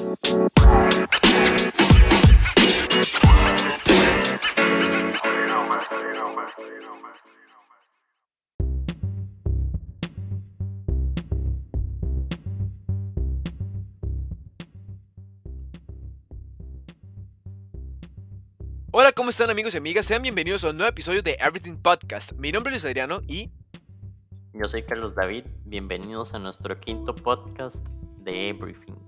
Hola, ¿cómo están amigos y amigas? Sean bienvenidos a un nuevo episodio de Everything Podcast. Mi nombre es Adriano y... Yo soy Carlos David, bienvenidos a nuestro quinto podcast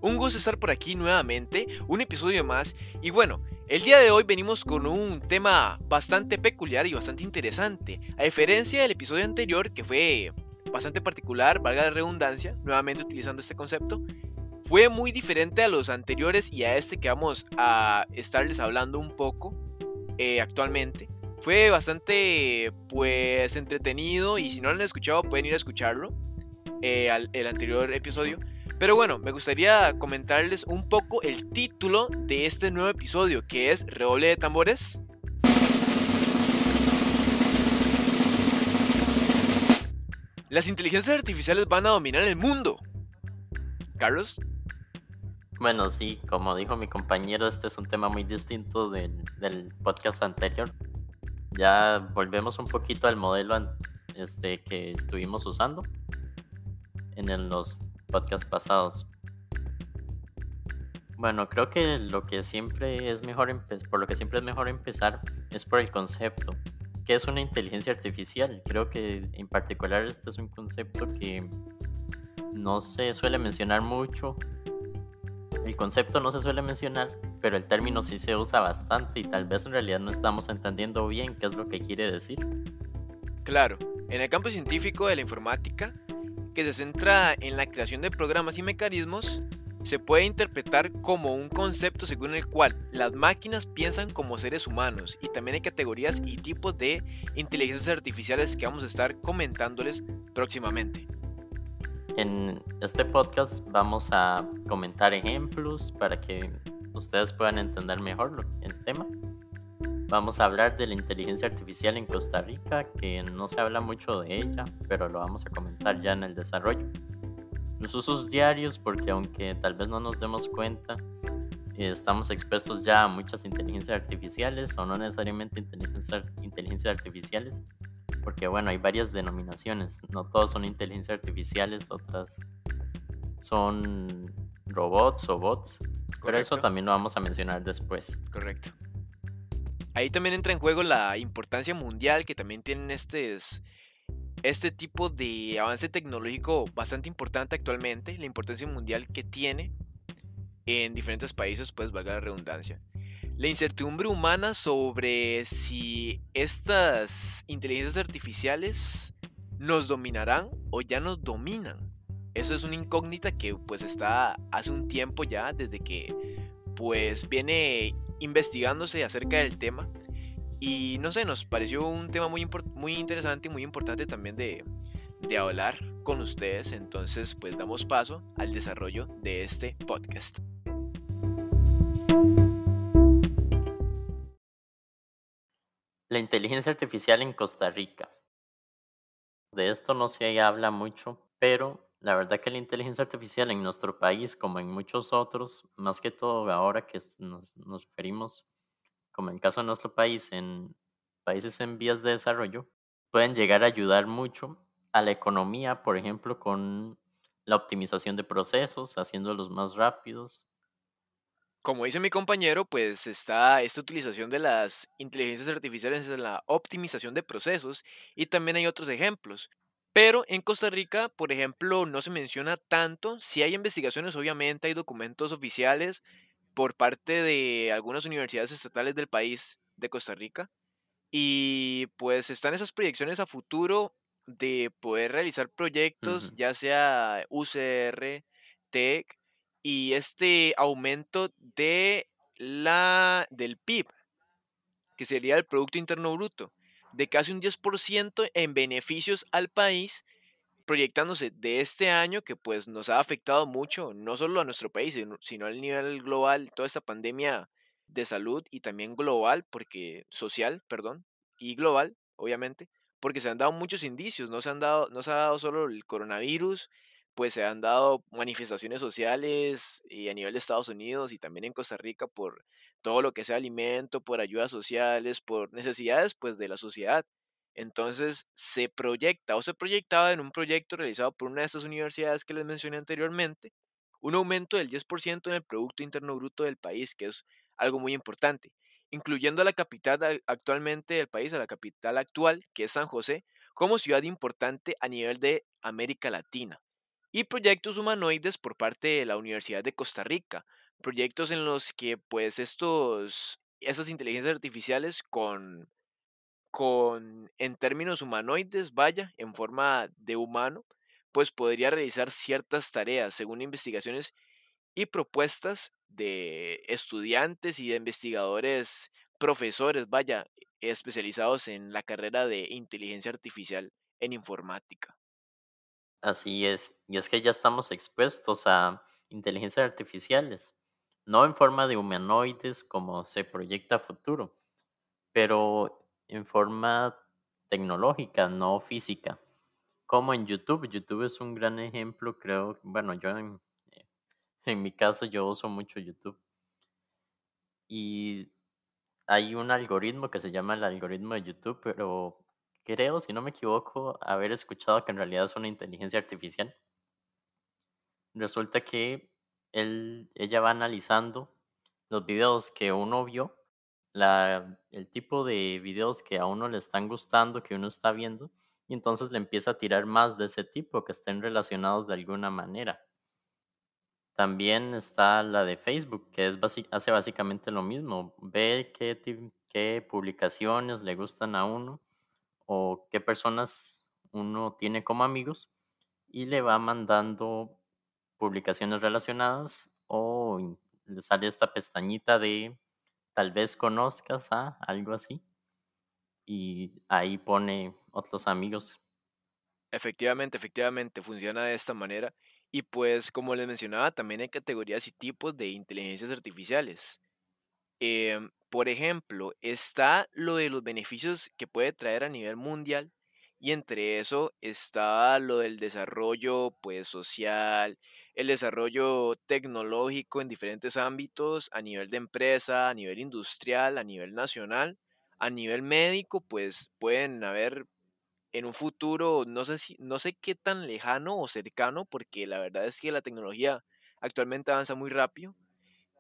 Un gusto estar por aquí nuevamente, un episodio más. Y bueno, el día de hoy venimos con un tema bastante peculiar y bastante interesante. A diferencia del episodio anterior, que fue bastante particular, valga la redundancia, nuevamente utilizando este concepto, fue muy diferente a los anteriores y a este que vamos a estarles hablando un poco eh, actualmente. Fue bastante, pues, entretenido y si no lo han escuchado pueden ir a escucharlo, eh, al, el anterior episodio. Pero bueno, me gustaría comentarles un poco el título de este nuevo episodio, que es Redoble de Tambores. Las inteligencias artificiales van a dominar el mundo. Carlos. Bueno, sí, como dijo mi compañero, este es un tema muy distinto del, del podcast anterior. Ya volvemos un poquito al modelo este, que estuvimos usando en los podcasts pasados. Bueno, creo que lo que siempre es mejor por lo que siempre es mejor empezar es por el concepto. ¿Qué es una inteligencia artificial? Creo que en particular este es un concepto que no se suele mencionar mucho el concepto no se suele mencionar, pero el término sí se usa bastante y tal vez en realidad no estamos entendiendo bien qué es lo que quiere decir. Claro, en el campo científico de la informática, que se centra en la creación de programas y mecanismos, se puede interpretar como un concepto según el cual las máquinas piensan como seres humanos y también hay categorías y tipos de inteligencias artificiales que vamos a estar comentándoles próximamente. En este podcast vamos a comentar ejemplos para que ustedes puedan entender mejor el tema. Vamos a hablar de la inteligencia artificial en Costa Rica, que no se habla mucho de ella, pero lo vamos a comentar ya en el desarrollo. Los usos diarios, porque aunque tal vez no nos demos cuenta, eh, estamos expuestos ya a muchas inteligencias artificiales o no necesariamente inteligencias, inteligencias artificiales, porque bueno, hay varias denominaciones, no todos son inteligencias artificiales, otras son robots o bots, pero eso también lo vamos a mencionar después. Correcto. Ahí también entra en juego la importancia mundial que también tienen estos, este tipo de avance tecnológico bastante importante actualmente, la importancia mundial que tiene en diferentes países, pues valga la redundancia la incertidumbre humana sobre si estas inteligencias artificiales nos dominarán o ya nos dominan. Eso es una incógnita que pues está hace un tiempo ya desde que pues viene investigándose acerca del tema y no sé, nos pareció un tema muy, muy interesante y muy importante también de, de hablar con ustedes. Entonces pues damos paso al desarrollo de este podcast. La inteligencia artificial en Costa Rica. De esto no se habla mucho, pero la verdad que la inteligencia artificial en nuestro país, como en muchos otros, más que todo ahora que nos, referimos, como en el caso de nuestro país, en países en vías de desarrollo, pueden llegar a ayudar mucho a la economía, por ejemplo, con la optimización de procesos, haciéndolos más rápidos, como dice mi compañero, pues está esta utilización de las inteligencias artificiales en la optimización de procesos y también hay otros ejemplos. Pero en Costa Rica, por ejemplo, no se menciona tanto. Si hay investigaciones, obviamente hay documentos oficiales por parte de algunas universidades estatales del país de Costa Rica. Y pues están esas proyecciones a futuro de poder realizar proyectos, ya sea UCR, TEC y este aumento de la, del PIB, que sería el Producto Interno Bruto, de casi un 10% en beneficios al país, proyectándose de este año que pues nos ha afectado mucho, no solo a nuestro país, sino al nivel global, toda esta pandemia de salud y también global, porque social, perdón, y global, obviamente, porque se han dado muchos indicios, no se han dado, no se ha dado solo el coronavirus, pues se han dado manifestaciones sociales y a nivel de Estados Unidos y también en Costa Rica por todo lo que sea alimento, por ayudas sociales, por necesidades pues de la sociedad. Entonces se proyecta o se proyectaba en un proyecto realizado por una de estas universidades que les mencioné anteriormente, un aumento del 10% en el Producto Interno Bruto del país, que es algo muy importante, incluyendo a la capital al- actualmente del país, a la capital actual, que es San José, como ciudad importante a nivel de América Latina. Y proyectos humanoides por parte de la Universidad de Costa Rica, proyectos en los que pues estos, esas inteligencias artificiales con con, en términos humanoides, vaya, en forma de humano, pues podría realizar ciertas tareas según investigaciones y propuestas de estudiantes y de investigadores, profesores, vaya, especializados en la carrera de inteligencia artificial en informática. Así es. Y es que ya estamos expuestos a inteligencias artificiales, no en forma de humanoides como se proyecta futuro, pero en forma tecnológica, no física. Como en YouTube. YouTube es un gran ejemplo, creo. Bueno, yo en, eh, en mi caso yo uso mucho YouTube. Y hay un algoritmo que se llama el algoritmo de YouTube, pero creo, si no me equivoco, haber escuchado que en realidad es una inteligencia artificial. Resulta que ella va analizando los videos que uno vio, la, el tipo de videos que a uno le están gustando, que uno está viendo, y entonces le empieza a tirar más de ese tipo que estén relacionados de alguna manera. También está la de Facebook, que es hace básicamente lo mismo. Ve qué, qué publicaciones le gustan a uno o qué personas uno tiene como amigos y le va mandando publicaciones relacionadas o le sale esta pestañita de tal vez conozcas a algo así y ahí pone otros amigos. Efectivamente, efectivamente, funciona de esta manera. Y pues, como les mencionaba, también hay categorías y tipos de inteligencias artificiales. Em, por ejemplo, está lo de los beneficios que puede traer a nivel mundial y entre eso está lo del desarrollo pues social, el desarrollo tecnológico en diferentes ámbitos, a nivel de empresa, a nivel industrial, a nivel nacional, a nivel médico, pues pueden haber en un futuro, no sé si, no sé qué tan lejano o cercano, porque la verdad es que la tecnología actualmente avanza muy rápido.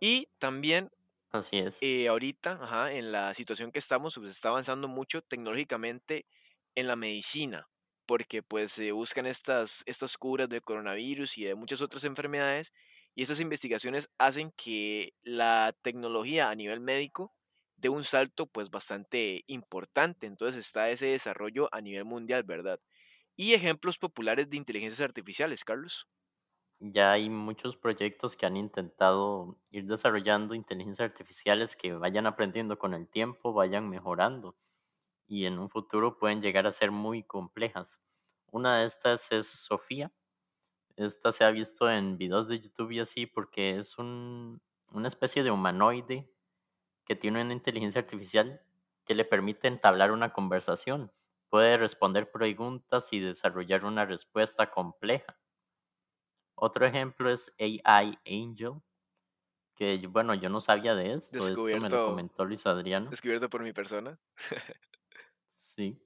Y también Así es. eh, ahorita, ajá, en la situación que estamos, pues está avanzando mucho tecnológicamente en la medicina, porque pues se buscan estas, estas curas del coronavirus y de muchas otras enfermedades, y estas investigaciones hacen que la tecnología a nivel médico dé un salto pues bastante importante. Entonces está ese desarrollo a nivel mundial, ¿verdad? Y ejemplos populares de inteligencias artificiales, Carlos. Ya hay muchos proyectos que han intentado ir desarrollando inteligencias artificiales que vayan aprendiendo con el tiempo, vayan mejorando y en un futuro pueden llegar a ser muy complejas. Una de estas es Sofía. Esta se ha visto en videos de YouTube y así porque es un- una especie de humanoide que tiene una inteligencia artificial que le permite entablar una conversación. Puede responder preguntas y desarrollar una respuesta compleja. Otro ejemplo es AI Angel, que bueno, yo no sabía de esto, esto me lo comentó Luis Adriano. descubierto por mi persona. Sí.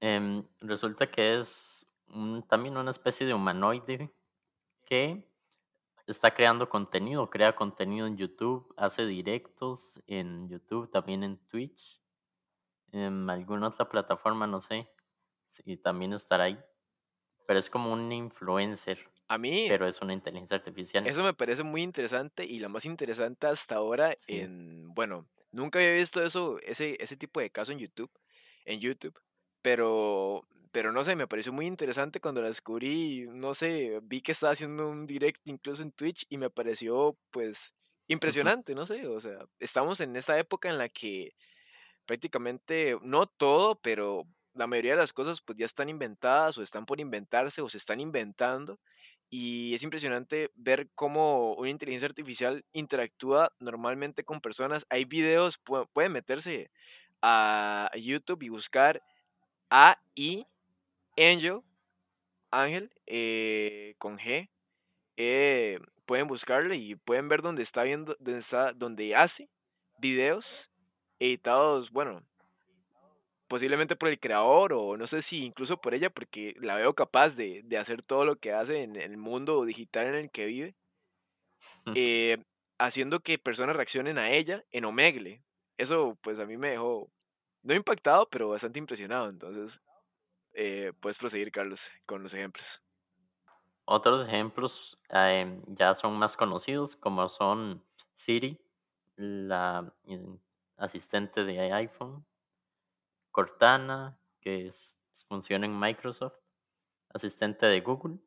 Em, resulta que es un- también una especie de humanoide que está creando contenido, crea contenido en YouTube, hace directos en YouTube, también en Twitch, en alguna otra plataforma, no sé, si también estará ahí, pero es como un influencer, A mí pero es una inteligencia artificial. Eso me parece muy interesante y la más interesante hasta ahora Sí. en, bueno, nunca había visto eso, ese, ese tipo de caso en YouTube, en YouTube, pero, pero no sé, me pareció muy interesante cuando la descubrí, no sé, vi que estaba haciendo un directo incluso en Twitch y me pareció pues impresionante, no sé, o sea, estamos en esta época en la que prácticamente, no todo, pero la mayoría de las cosas pues ya están inventadas o están por inventarse o se están inventando. Y es impresionante ver cómo una inteligencia artificial interactúa normalmente con personas. Hay videos, pu- pueden meterse a YouTube y buscar AI Angel Ángel, eh, con G. eh, pueden buscarle y pueden ver dónde está viendo, dónde está, donde hace videos editados, bueno, posiblemente por el creador o no sé si incluso por ella, porque la veo capaz de, de hacer todo lo que hace en el mundo digital en el que vive, eh, haciendo que personas reaccionen a ella en Omegle. Eso pues a mí me dejó, no impactado, pero bastante impresionado. Entonces, eh, puedes proseguir, Carlos, con los ejemplos. Otros ejemplos em, ya son más conocidos, como son Siri, la asistente de iPhone, Cortana, que es- funciona en Microsoft, asistente de Google,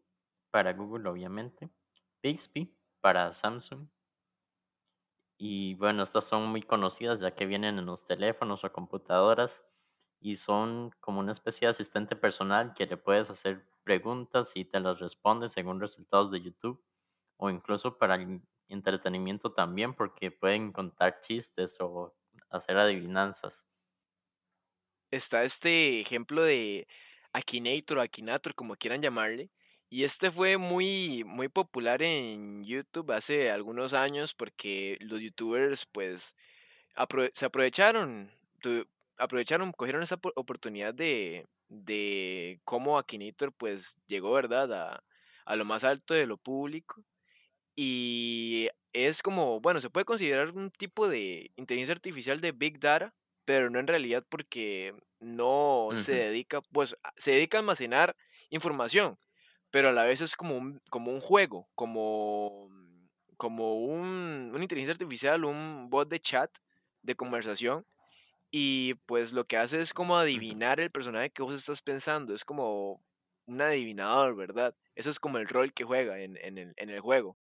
para Google obviamente, Bixby para Samsung. Y bueno, estas son muy conocidas ya que vienen en los teléfonos o computadoras y son como una especie de asistente personal que le puedes hacer preguntas y te las responde según resultados de YouTube o incluso para el entretenimiento también porque pueden contar chistes o hacer adivinanzas. Está este ejemplo de Akinator o como quieran llamarle. Y este fue muy, muy popular en YouTube hace algunos años porque los youtubers pues se aprovecharon, tu- aprovecharon, cogieron esa po- oportunidad de, de cómo Akinator pues llegó, ¿verdad? A, a lo más alto de lo público y es como, bueno, se puede considerar un tipo de inteligencia artificial de Big Data, pero no en realidad porque no se dedica, pues se dedica a almacenar información, pero a la vez es como un, como un juego, como, como un, una inteligencia artificial, un bot de chat, de conversación, y pues lo que hace es como adivinar el personaje que vos estás pensando, es como un adivinador, ¿verdad? Eso es como el rol que juega en, en el, en el juego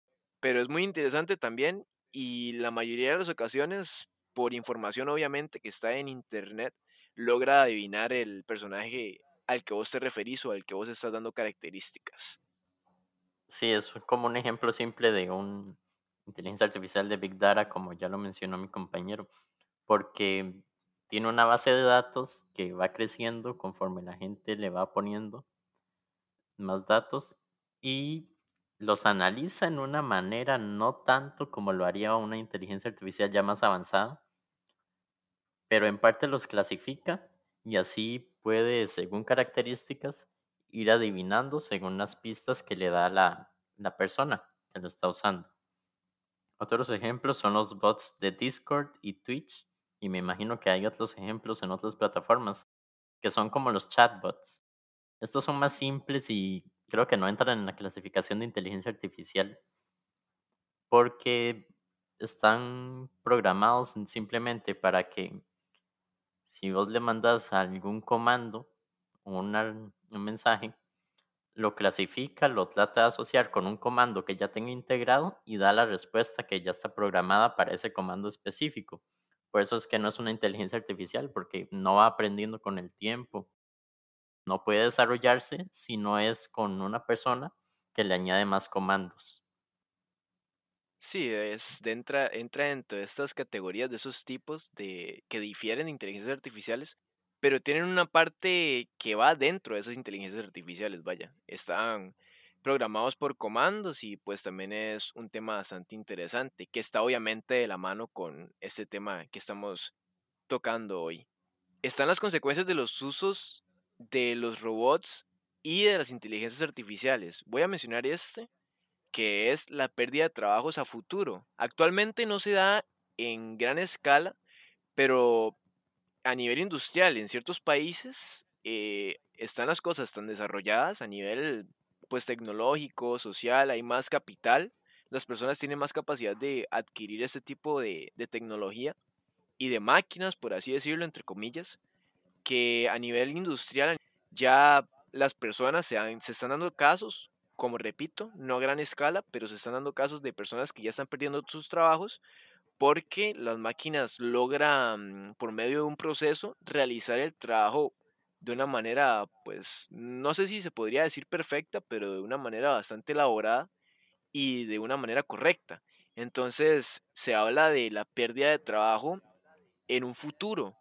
pero es muy interesante también y la mayoría de las ocasiones, por información obviamente que está en internet, logra adivinar el personaje al que vos te referís o al que vos estás dando características. Sí, es como un ejemplo simple de una inteligencia artificial de Big Data, como ya lo mencionó mi compañero, porque tiene una base de datos que va creciendo conforme la gente le va poniendo más datos y los analiza en una manera no tanto como lo haría una inteligencia artificial ya más avanzada, pero en parte los clasifica y así puede, según características, ir adivinando según las pistas que le da la, la persona que lo está usando. Otros ejemplos son los bots de Discord y Twitch, y me imagino que hay otros ejemplos en otras plataformas, que son como los chatbots. Estos son más simples y creo que no entran en la clasificación de inteligencia artificial porque están programados simplemente para que si vos le mandas algún comando una- un mensaje, lo clasifica, lo trata de asociar con un comando que ya tenga integrado y da la respuesta que ya está programada para ese comando específico. Por eso es que no es una inteligencia artificial, porque no va aprendiendo con el tiempo. No puede desarrollarse si no es con una persona que le añade más comandos. Sí, es entra, entra dentro de estas categorías de esos tipos de que difieren de inteligencias artificiales, pero tienen una parte que va dentro de esas inteligencias artificiales, vaya. Están programados por comandos y pues también es un tema bastante interesante, que está obviamente de la mano con este tema que estamos tocando hoy. Están las consecuencias de los usos de los robots y de las inteligencias artificiales. Voy a mencionar este que es la pérdida de trabajos a futuro. Actualmente no se da en gran escala, pero a nivel industrial, en ciertos países eh, están las cosas tan desarrolladas a nivel pues tecnológico, social, hay más capital, las personas tienen más capacidad de adquirir este tipo de, tecnología y de máquinas, por así decirlo, entre comillas, que a nivel industrial ya las personas se están dando casos, como repito, no a gran escala, pero se están dando casos de personas que ya están perdiendo sus trabajos porque las máquinas logran, por medio de un proceso, realizar el trabajo de una manera, pues, no sé si se podría decir perfecta, pero de una manera bastante elaborada y de una manera correcta. Entonces, se habla de la pérdida de trabajo en un futuro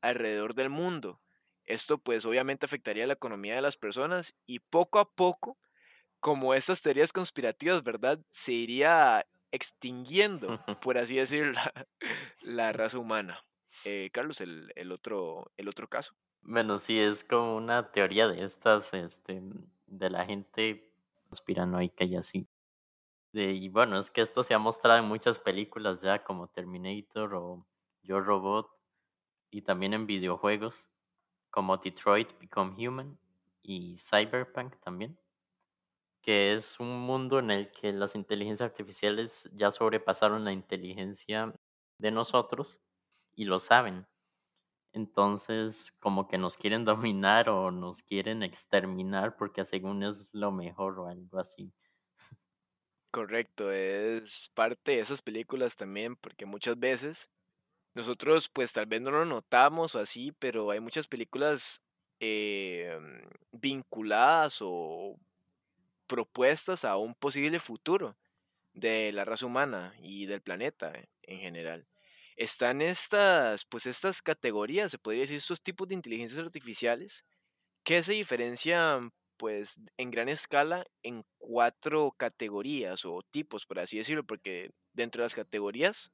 alrededor del mundo. Esto pues obviamente afectaría la economía de las personas y poco a poco, como estas teorías conspirativas, ¿verdad? Se iría extinguiendo, por así decirlo, la, la raza humana. Eh, Carlos, el, el otro, el otro caso. Bueno, sí, es como una teoría de estas, este, de la gente conspiranoica y así. De- y bueno, es que esto se ha mostrado en muchas películas ya, como Terminator o Yo Robot, y también en videojuegos, como Detroit Become Human y Cyberpunk también, que es un mundo en el que las inteligencias artificiales ya sobrepasaron la inteligencia de nosotros y lo saben. Entonces, como que nos quieren dominar o nos quieren exterminar porque según es lo mejor o algo así. Correcto, es parte de esas películas también, porque muchas veces nosotros pues tal vez no lo notamos o así, pero hay muchas películas eh, vinculadas o propuestas a un posible futuro de la raza humana y del planeta eh, en general. Están estas, pues estas categorías, se podría decir, estos tipos de inteligencias artificiales que se diferencian pues en gran escala en cuatro categorías o tipos, por así decirlo, porque dentro de las categorías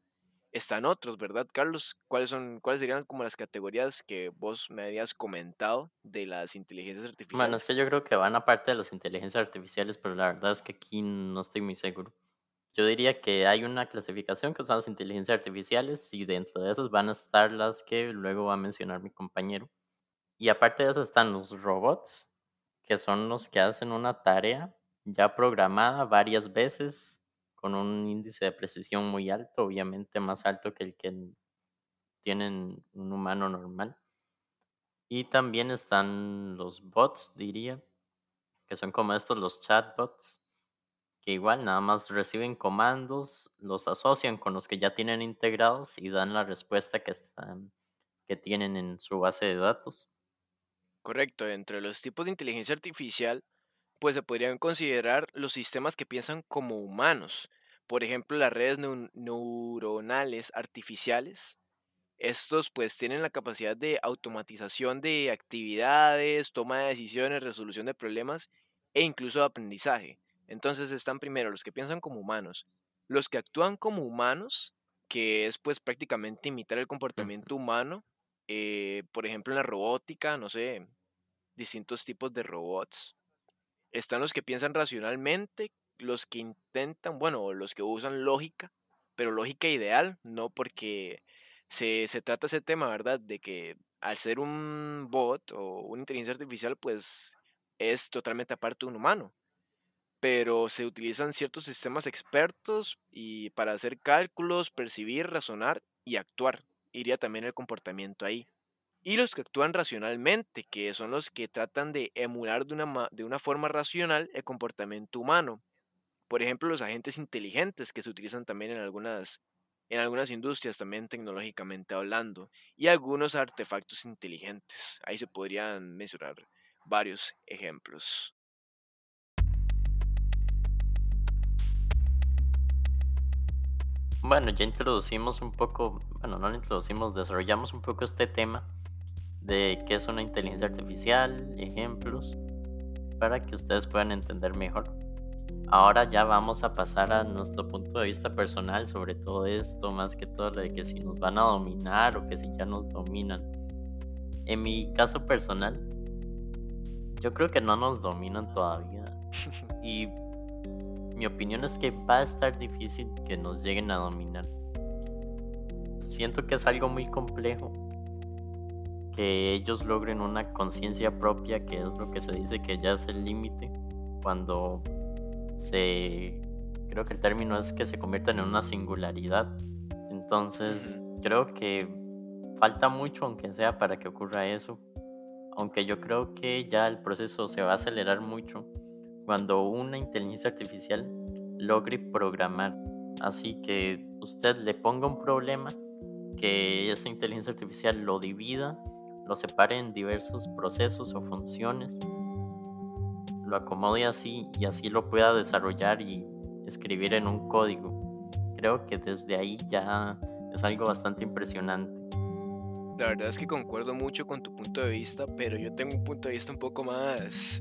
están otros, ¿verdad, Carlos? ¿Cuáles son, cuáles serían como las categorías que vos me habías comentado de las inteligencias Bueno, es que artificiales? yo creo que van aparte de las inteligencias artificiales, pero la verdad es que aquí no estoy muy seguro. Yo diría que hay una clasificación que son las inteligencias artificiales y dentro de esas van a estar las que luego va a mencionar mi compañero. Y aparte de eso están los robots, que son los que hacen una tarea ya programada varias veces con un índice de precisión muy alto, obviamente más alto que el que tienen un humano normal. Y también están los bots, diría, que son como estos los chatbots, que igual nada más reciben comandos, los asocian con los que ya tienen integrados y dan la respuesta que, están, que tienen en su base de datos. Correcto, entre los tipos de inteligencia artificial, pues se podrían considerar los sistemas que piensan como humanos. Por ejemplo, las redes neu- neuronales artificiales Estos pues tienen la capacidad de automatización de actividades, toma de decisiones, resolución de problemas e incluso de aprendizaje. Entonces están primero los que piensan como humanos, los que actúan como humanos, que es pues prácticamente imitar el comportamiento humano, eh, por ejemplo en la robótica, no sé, distintos tipos de robots. Están los que piensan racionalmente, los que intentan, bueno, los que usan lógica, pero lógica ideal, no porque se, se trata ese tema, ¿verdad? De que al ser un bot o una inteligencia artificial, pues es totalmente aparte de un humano, pero se utilizan ciertos sistemas expertos y para hacer cálculos, percibir, razonar y actuar. Iría también el comportamiento ahí. Y los que actúan racionalmente, que son los que tratan de emular de una, de una forma racional el comportamiento humano. Por ejemplo, los agentes inteligentes que se utilizan también en algunas, en algunas industrias, también tecnológicamente hablando, y algunos artefactos inteligentes. Ahí se podrían mencionar varios ejemplos. Bueno, ya introducimos un poco, bueno, no lo introducimos, desarrollamos un poco este tema de qué es una inteligencia artificial, ejemplos, para que ustedes puedan entender mejor. Ahora ya vamos a pasar a nuestro punto de vista personal sobre todo esto, más que todo lo de que si nos van a dominar o que si ya nos dominan. En mi caso personal, yo creo que no nos dominan todavía. Y mi opinión es que va a estar difícil que nos lleguen a dominar. Siento que es algo muy complejo que ellos logren una conciencia propia, que es lo que se dice que ya es el límite, cuando se, creo que el término es que se conviertan en una singularidad. Entonces, creo que falta mucho, aunque sea, para que ocurra eso. Aunque yo creo que ya el proceso se va a acelerar mucho cuando una inteligencia artificial logre programar. Así que usted le ponga un problema, que esa inteligencia artificial lo divida, lo separe en diversos procesos o funciones, lo acomode así y así lo pueda desarrollar y escribir en un código. Creo que desde ahí ya es algo bastante impresionante. la verdad es que concuerdo mucho con tu punto de vista, pero yo tengo un punto de vista un poco más,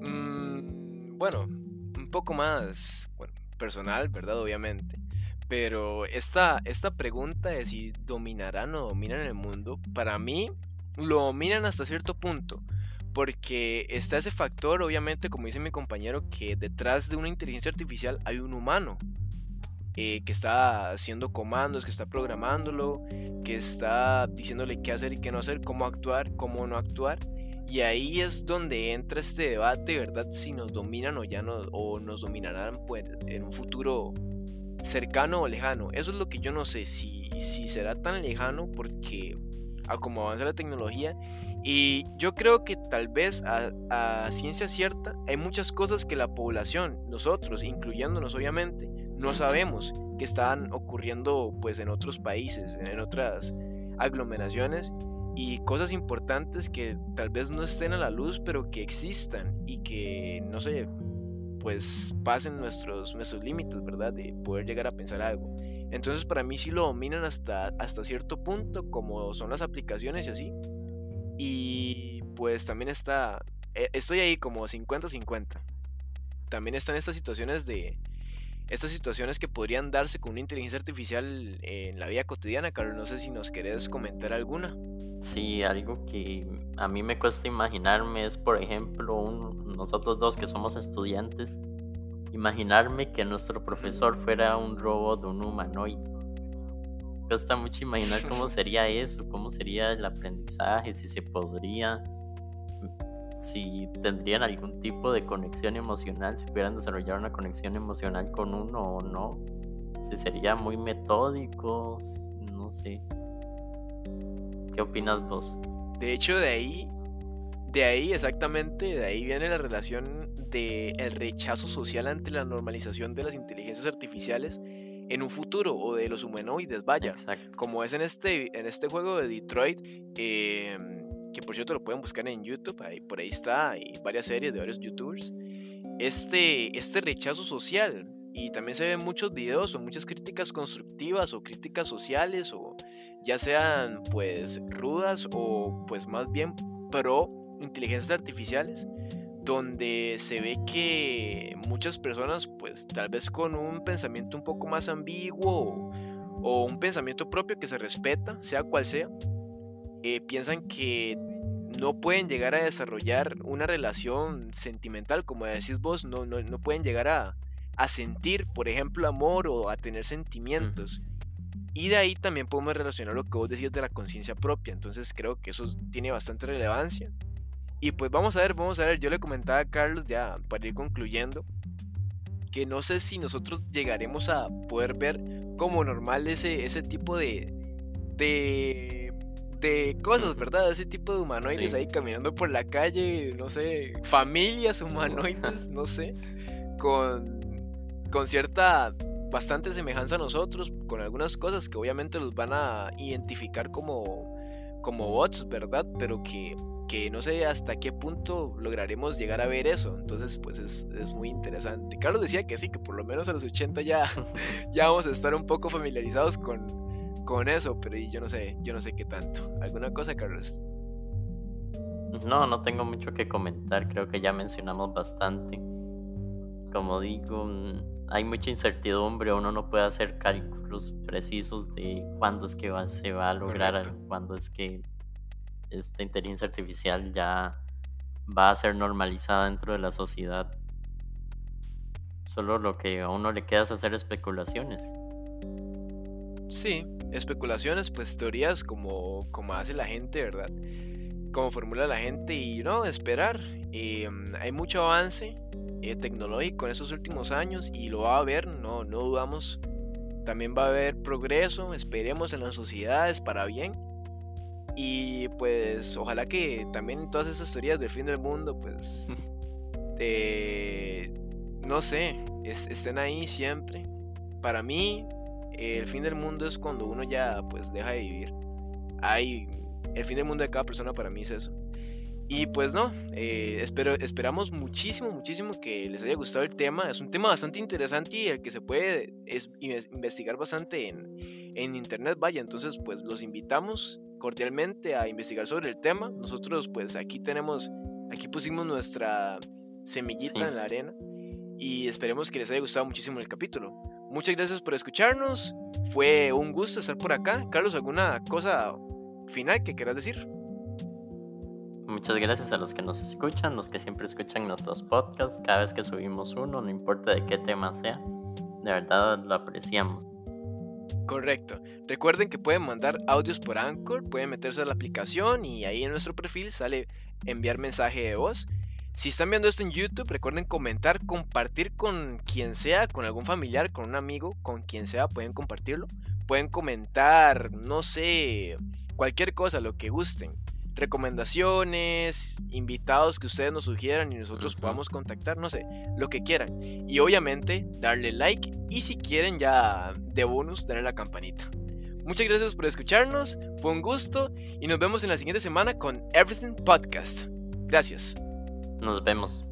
mm, bueno, un poco más, personal, ¿verdad? Obviamente. Pero esta, esta pregunta de si dominarán o dominan el mundo, para mí lo dominan hasta cierto punto. Porque está ese factor, obviamente, como dice mi compañero, que detrás de una inteligencia artificial hay un humano. Eh, que está haciendo comandos, que está programándolo, que está diciéndole qué hacer y qué no hacer, cómo actuar, cómo no actuar. Y ahí es donde entra este debate, ¿verdad? Si nos dominan o ya no, o nos dominarán pues, en un futuro cercano o lejano. Eso es lo que yo no sé, si, si será tan lejano porque a como avanza la tecnología. Y yo creo que tal vez a, ciencia cierta hay muchas cosas que la población, nosotros, incluyéndonos obviamente, no sabemos que están ocurriendo pues en otros países, en otras aglomeraciones y cosas importantes que tal vez no estén a la luz, pero que existan y que, no sé, pues pasen nuestros, nuestros límites, ¿verdad? De poder llegar a pensar algo. Entonces para mí sí lo dominan hasta, hasta cierto punto, como son las aplicaciones y así. Y pues también está, e, estoy ahí como 50-50. También están estas situaciones de, estas situaciones que podrían darse con una inteligencia artificial en la vida cotidiana. Carlos, no sé si nos querés comentar alguna. Sí, algo que a mí me cuesta imaginarme es, por ejemplo, nosotros dos que somos estudiantes, imaginarme que nuestro profesor fuera un robot, un humanoide. Cuesta mucho imaginar cómo sería eso, cómo sería el aprendizaje, si se podría, si tendrían algún tipo de conexión emocional, si pudieran desarrollar una conexión emocional con uno o no, si sería muy metódico, no sé. ¿Qué opinas vos? De hecho, de ahí, de ahí exactamente, de ahí viene la relación del el rechazo social ante la normalización de las inteligencias artificiales en un futuro o de los humanoides, vaya. Como es en este, en este juego de Detroit, que por cierto lo pueden buscar en YouTube, ahí, por ahí está, hay varias series de varios youtubers. Este, este rechazo social y también se ven muchos videos o muchas críticas constructivas o críticas sociales o ya sean pues rudas o pues más bien pro inteligencias artificiales donde se ve que muchas personas pues tal vez con un pensamiento un poco más ambiguo o, un pensamiento propio que se respeta, sea cual sea, eh, piensan que no pueden llegar a desarrollar una relación sentimental, como decís vos, no, no, no pueden llegar a, a, sentir, por ejemplo, amor o a tener sentimientos. Y de ahí también podemos relacionar lo que vos decías de la conciencia propia. Entonces creo que eso tiene bastante relevancia. Y pues vamos a ver, vamos a ver. Yo le comentaba a Carlos ya para ir concluyendo que no sé si nosotros llegaremos a poder ver como normal ese, ese tipo de, de, de cosas, ¿verdad? Ese tipo de humanoides ahí caminando por la calle, no sé, familias humanoides, no sé, con, con cierta bastante semejanza a nosotros con algunas cosas que obviamente los van a identificar como, como bots, ¿verdad? Pero que, que no sé hasta qué punto lograremos llegar a ver eso. Entonces, pues es, es, muy interesante. Carlos decía que sí, que por lo menos a los 80 ya, ya vamos a estar un poco familiarizados con, con eso, pero yo no sé, yo no sé qué tanto. ¿Alguna cosa, Carlos? No, no tengo mucho que comentar, creo que ya mencionamos bastante. Como digo, mm, hay mucha incertidumbre, uno no puede hacer cálculos precisos de cuándo es que va, se va a lograr, cuándo es que esta inteligencia artificial ya va a ser normalizada dentro de la sociedad. Solo lo que a uno le queda es hacer especulaciones. Sí, especulaciones, pues teorías como, como hace la gente, ¿verdad? Como formula la gente y no, esperar. Em, hay mucho avance, eh, tecnológico en estos últimos años y lo va a haber, no, no dudamos. También va a haber progreso, esperemos en las sociedades para bien. Y pues ojalá que también todas esas teorías del fin del mundo, pues, eh, no sé, estén ahí siempre. Para mí, el fin del mundo es cuando uno ya pues deja de vivir. Hay, el fin del mundo de cada persona para mí es eso. Y pues no, eh, espero, esperamos muchísimo, muchísimo que les haya gustado el tema. Es un tema bastante interesante y el que se puede es, investigar bastante en, en internet, vaya, entonces pues los invitamos cordialmente a investigar sobre el tema. Nosotros pues aquí tenemos, aquí pusimos nuestra semillita en la arena y esperemos que les haya gustado muchísimo el capítulo. Muchas gracias por escucharnos, fue un gusto estar por acá. Carlos, ¿alguna cosa final que quieras decir? Muchas gracias a los que nos escuchan, los que siempre escuchan nuestros podcasts, cada vez que subimos uno, no importa de qué tema sea, de verdad lo apreciamos. Correcto. Recuerden que pueden mandar audios por Anchor, pueden meterse a la aplicación y ahí en nuestro perfil sale enviar mensaje de voz. Si están viendo esto en YouTube, recuerden comentar, compartir con quien sea, con algún familiar, con un amigo, con quien sea, pueden compartirlo. Pueden comentar, no sé, cualquier cosa, lo que gusten. Recomendaciones, invitados que ustedes nos sugieran y nosotros podamos contactar, no sé, lo que quieran. Y obviamente darle like y si quieren ya de bonus darle la campanita. Muchas gracias por escucharnos, fue un gusto y nos vemos en la siguiente semana con Everything Podcast. Gracias. Nos vemos.